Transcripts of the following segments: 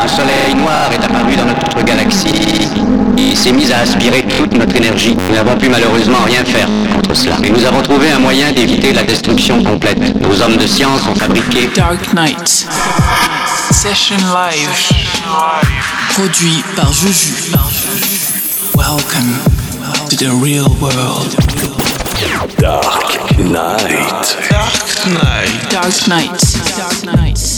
Un soleil noir est apparu dans notre galaxie et s'est mis à aspirer toute notre énergie. Nous n'avons pu malheureusement rien faire contre cela. Et nous avons trouvé un moyen d'éviter la destruction complète. Nos hommes de science ont fabriqué Dark Knight. Session live. Produit par Juju. Welcome to the real world. Dark Knight. Dark Knight. Dark Knight. Dark Knight.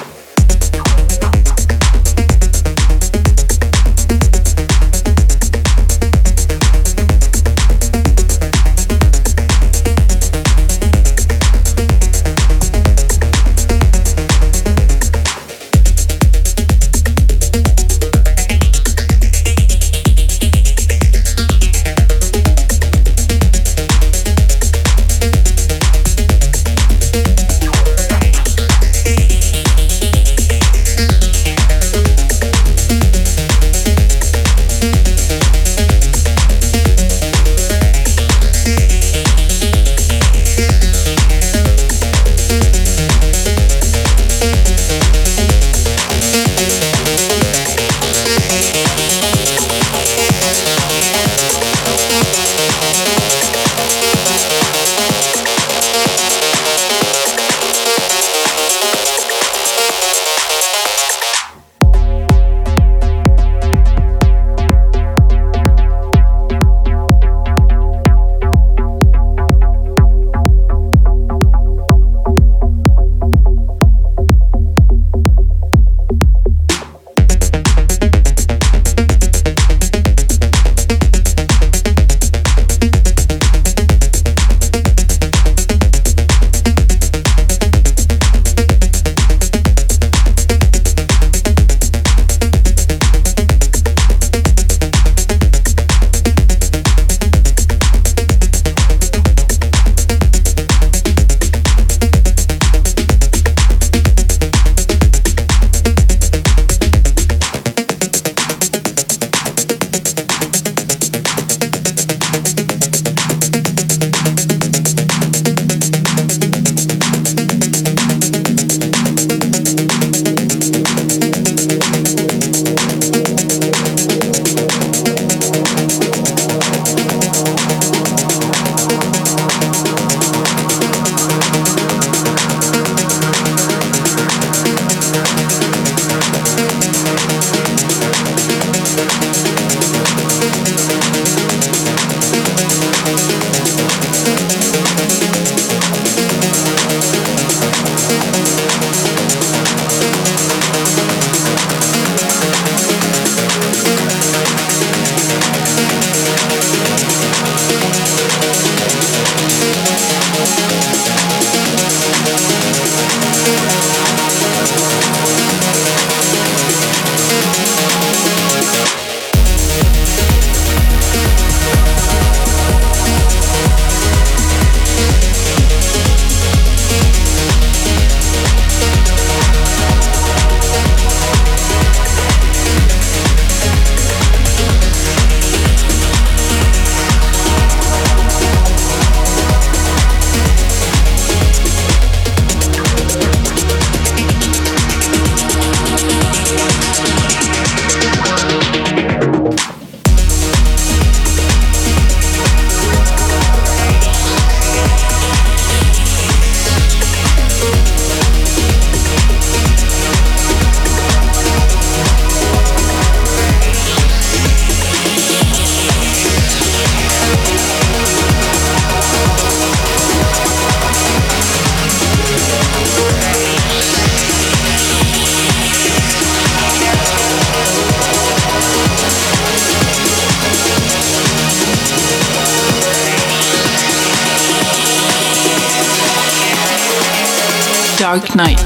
Dark Nights.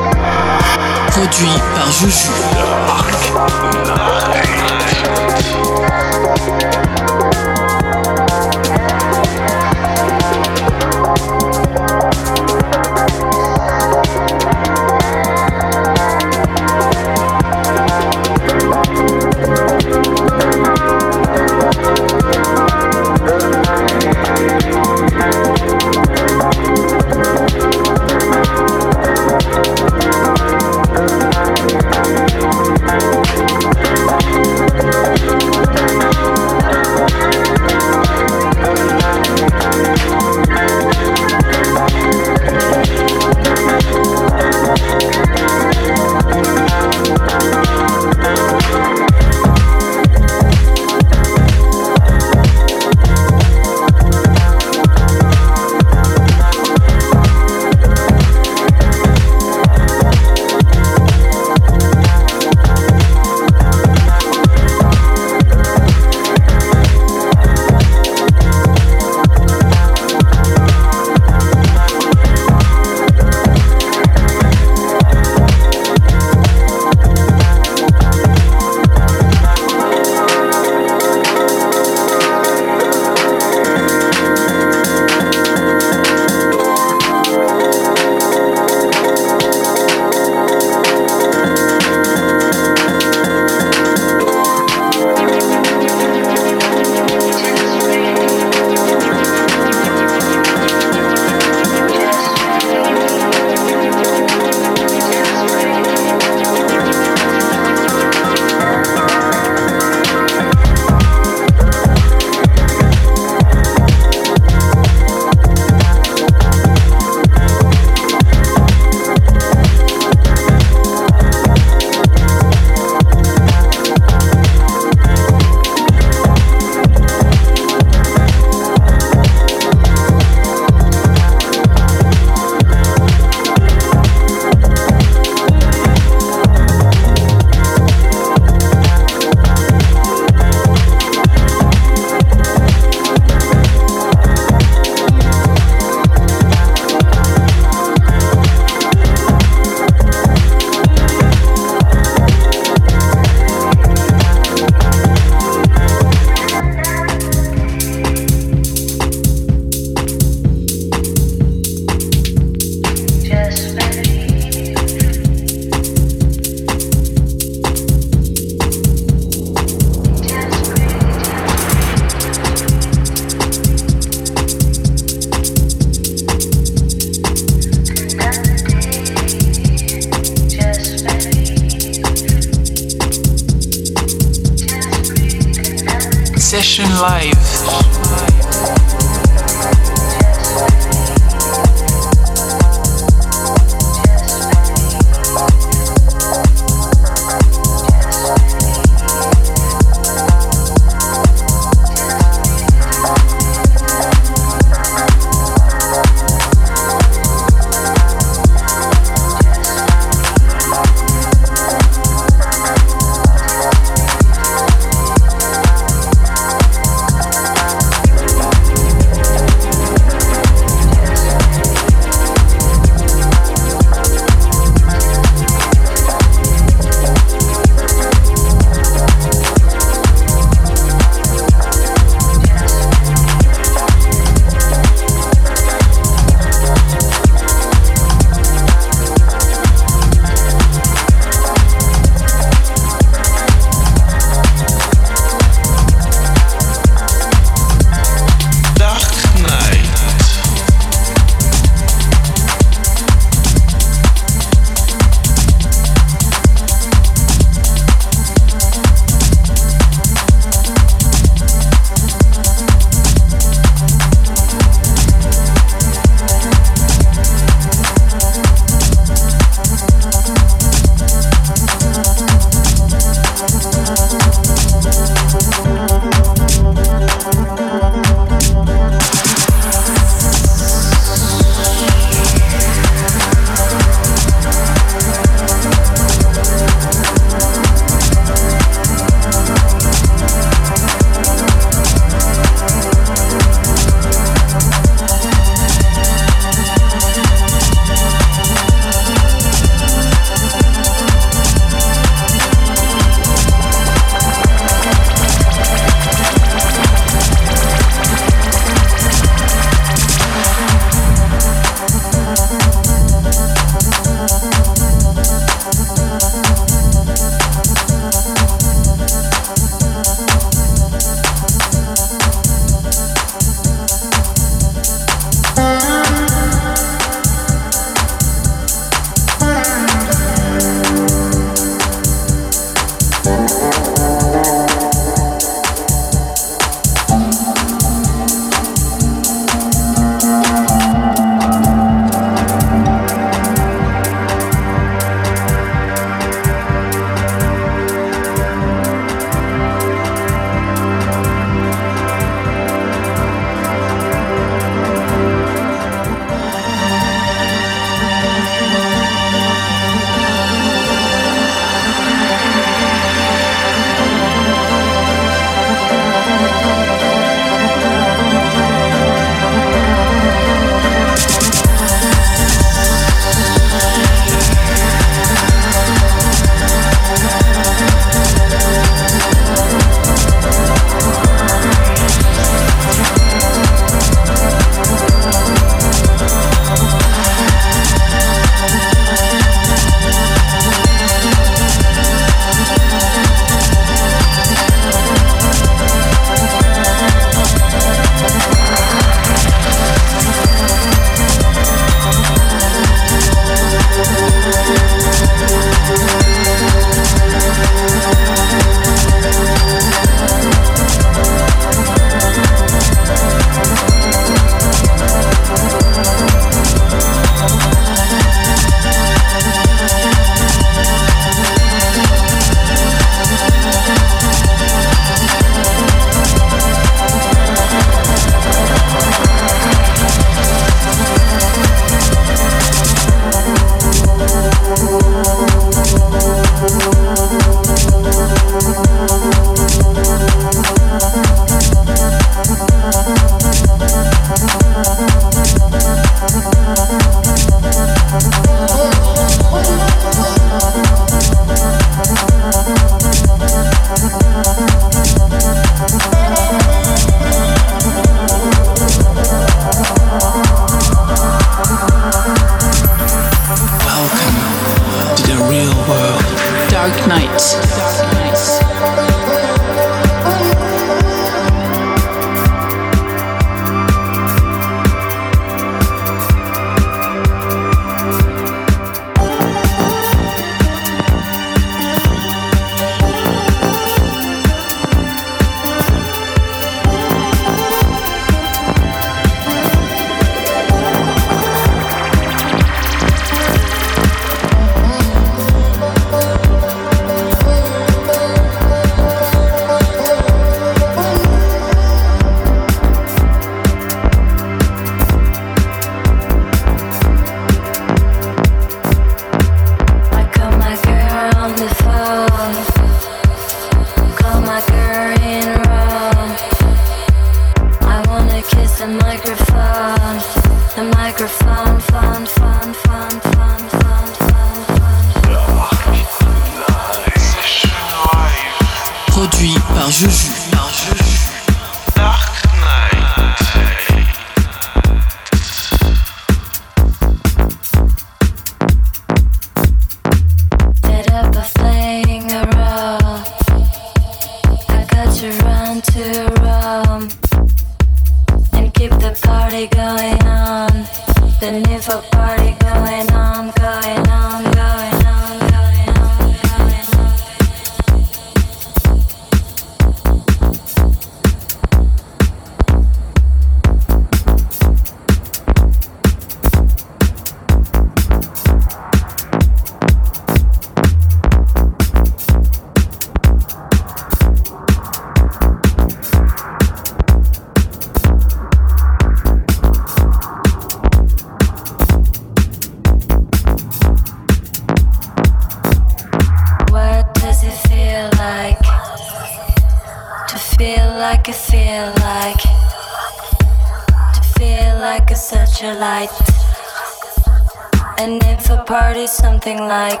And if a party's something like,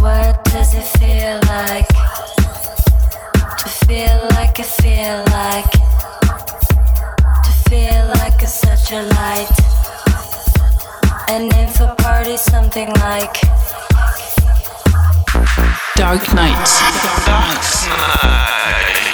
what does it feel like? To feel like I feel like, to feel like it's such a light. And if a party's something like, Dark Knight. Dark Knight.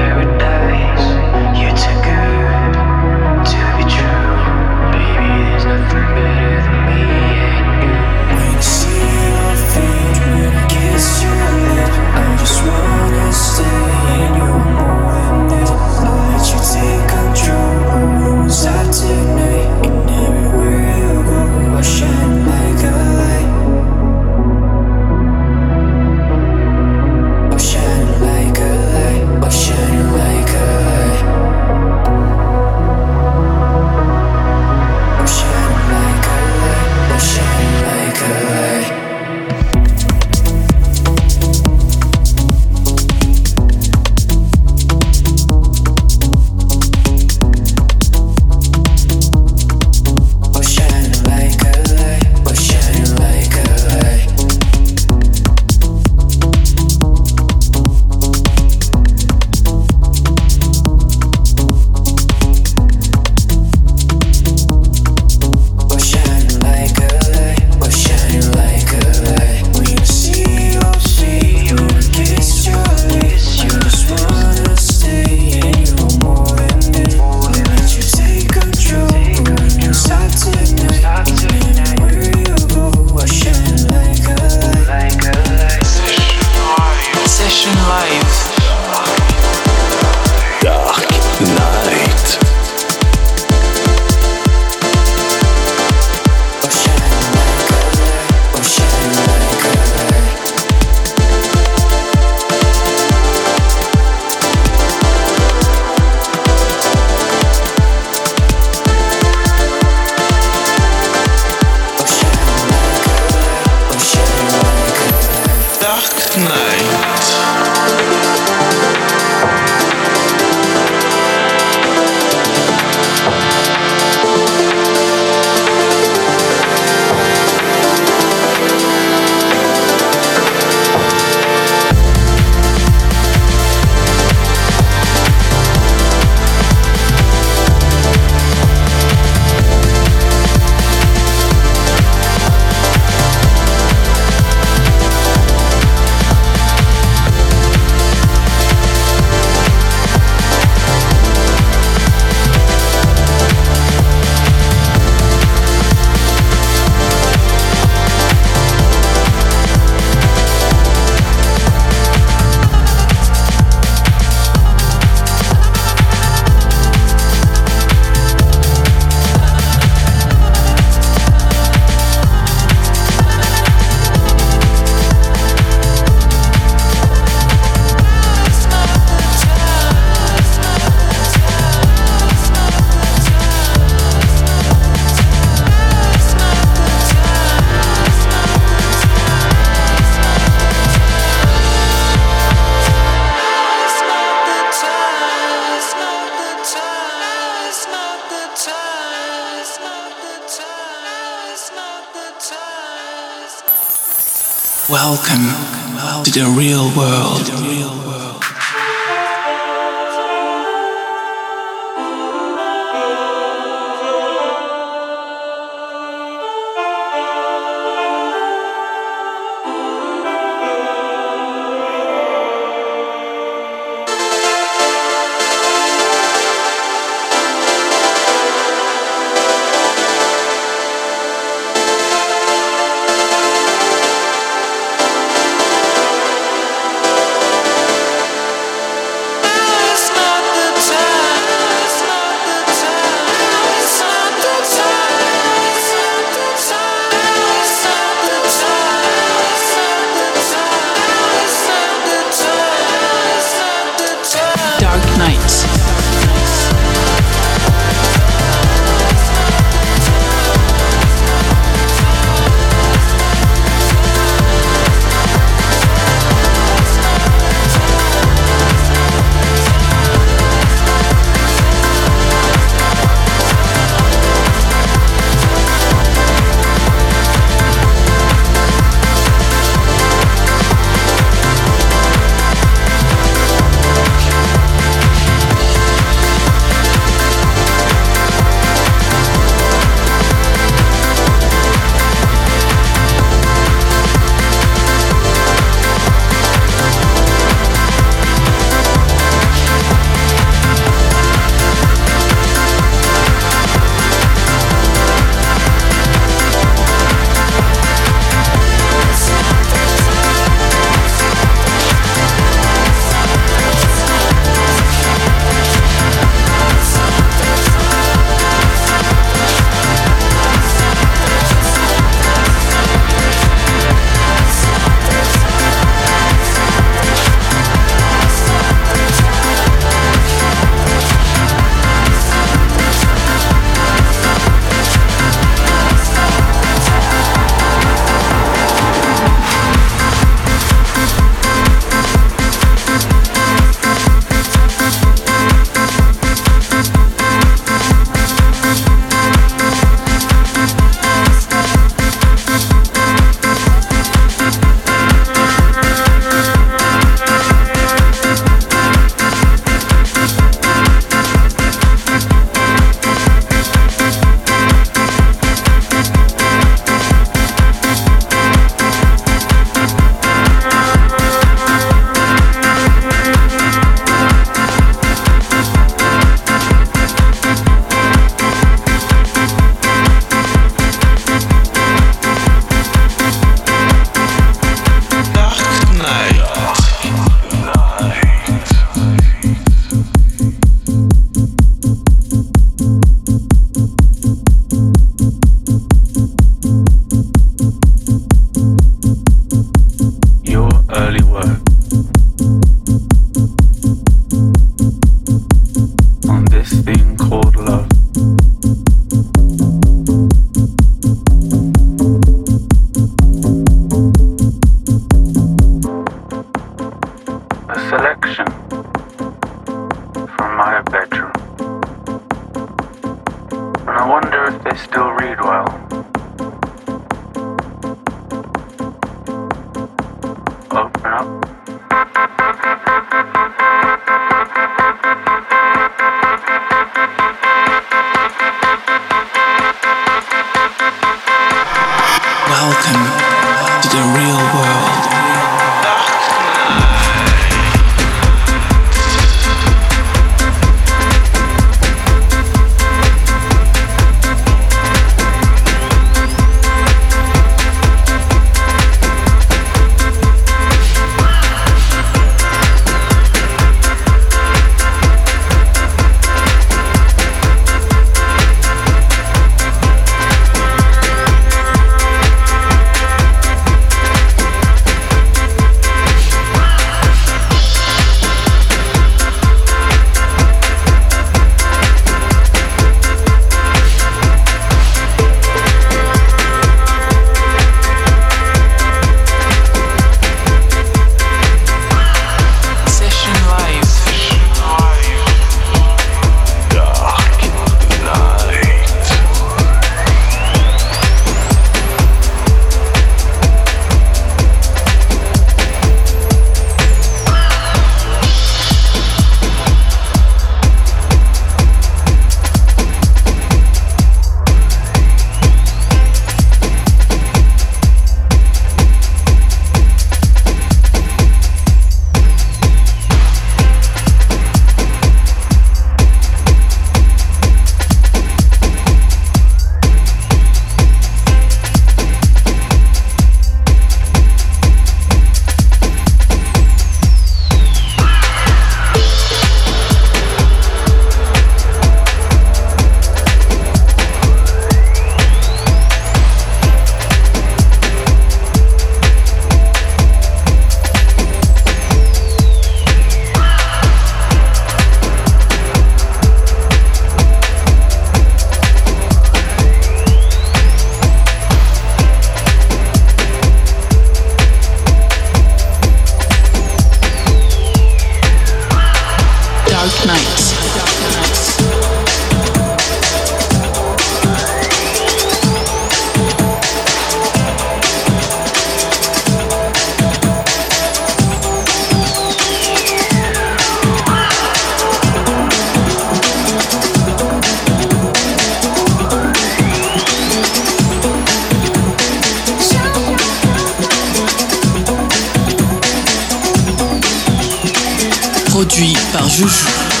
produit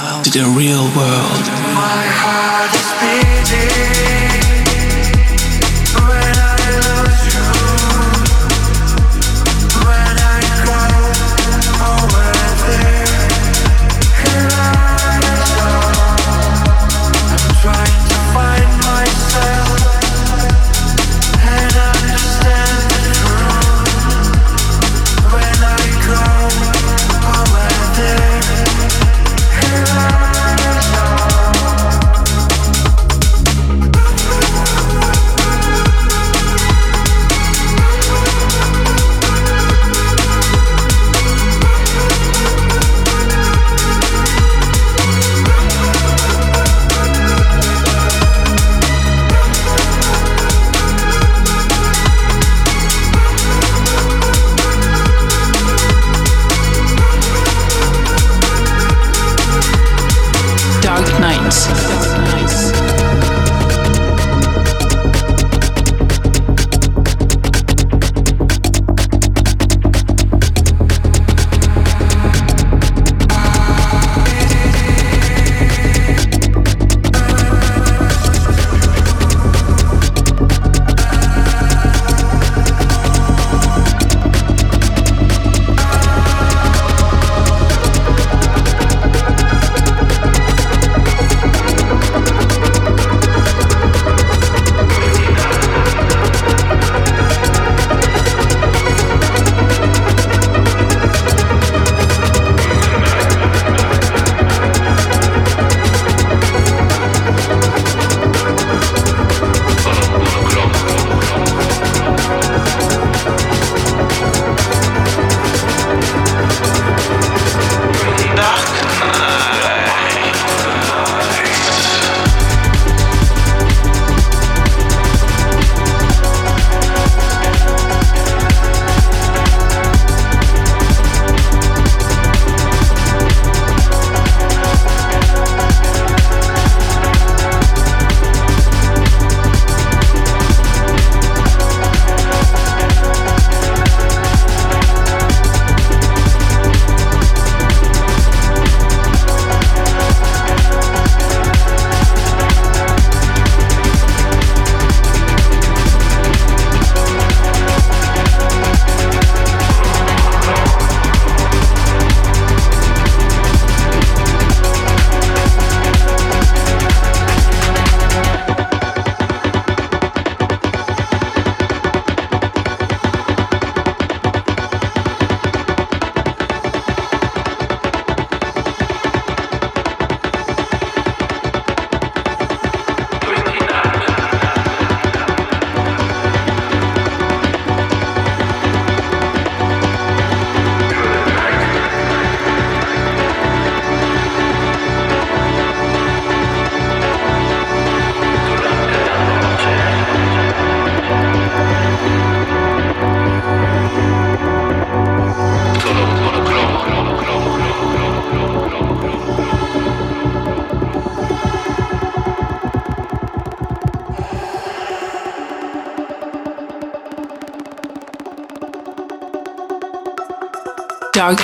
to the real world. My heart is beating.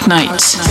Dark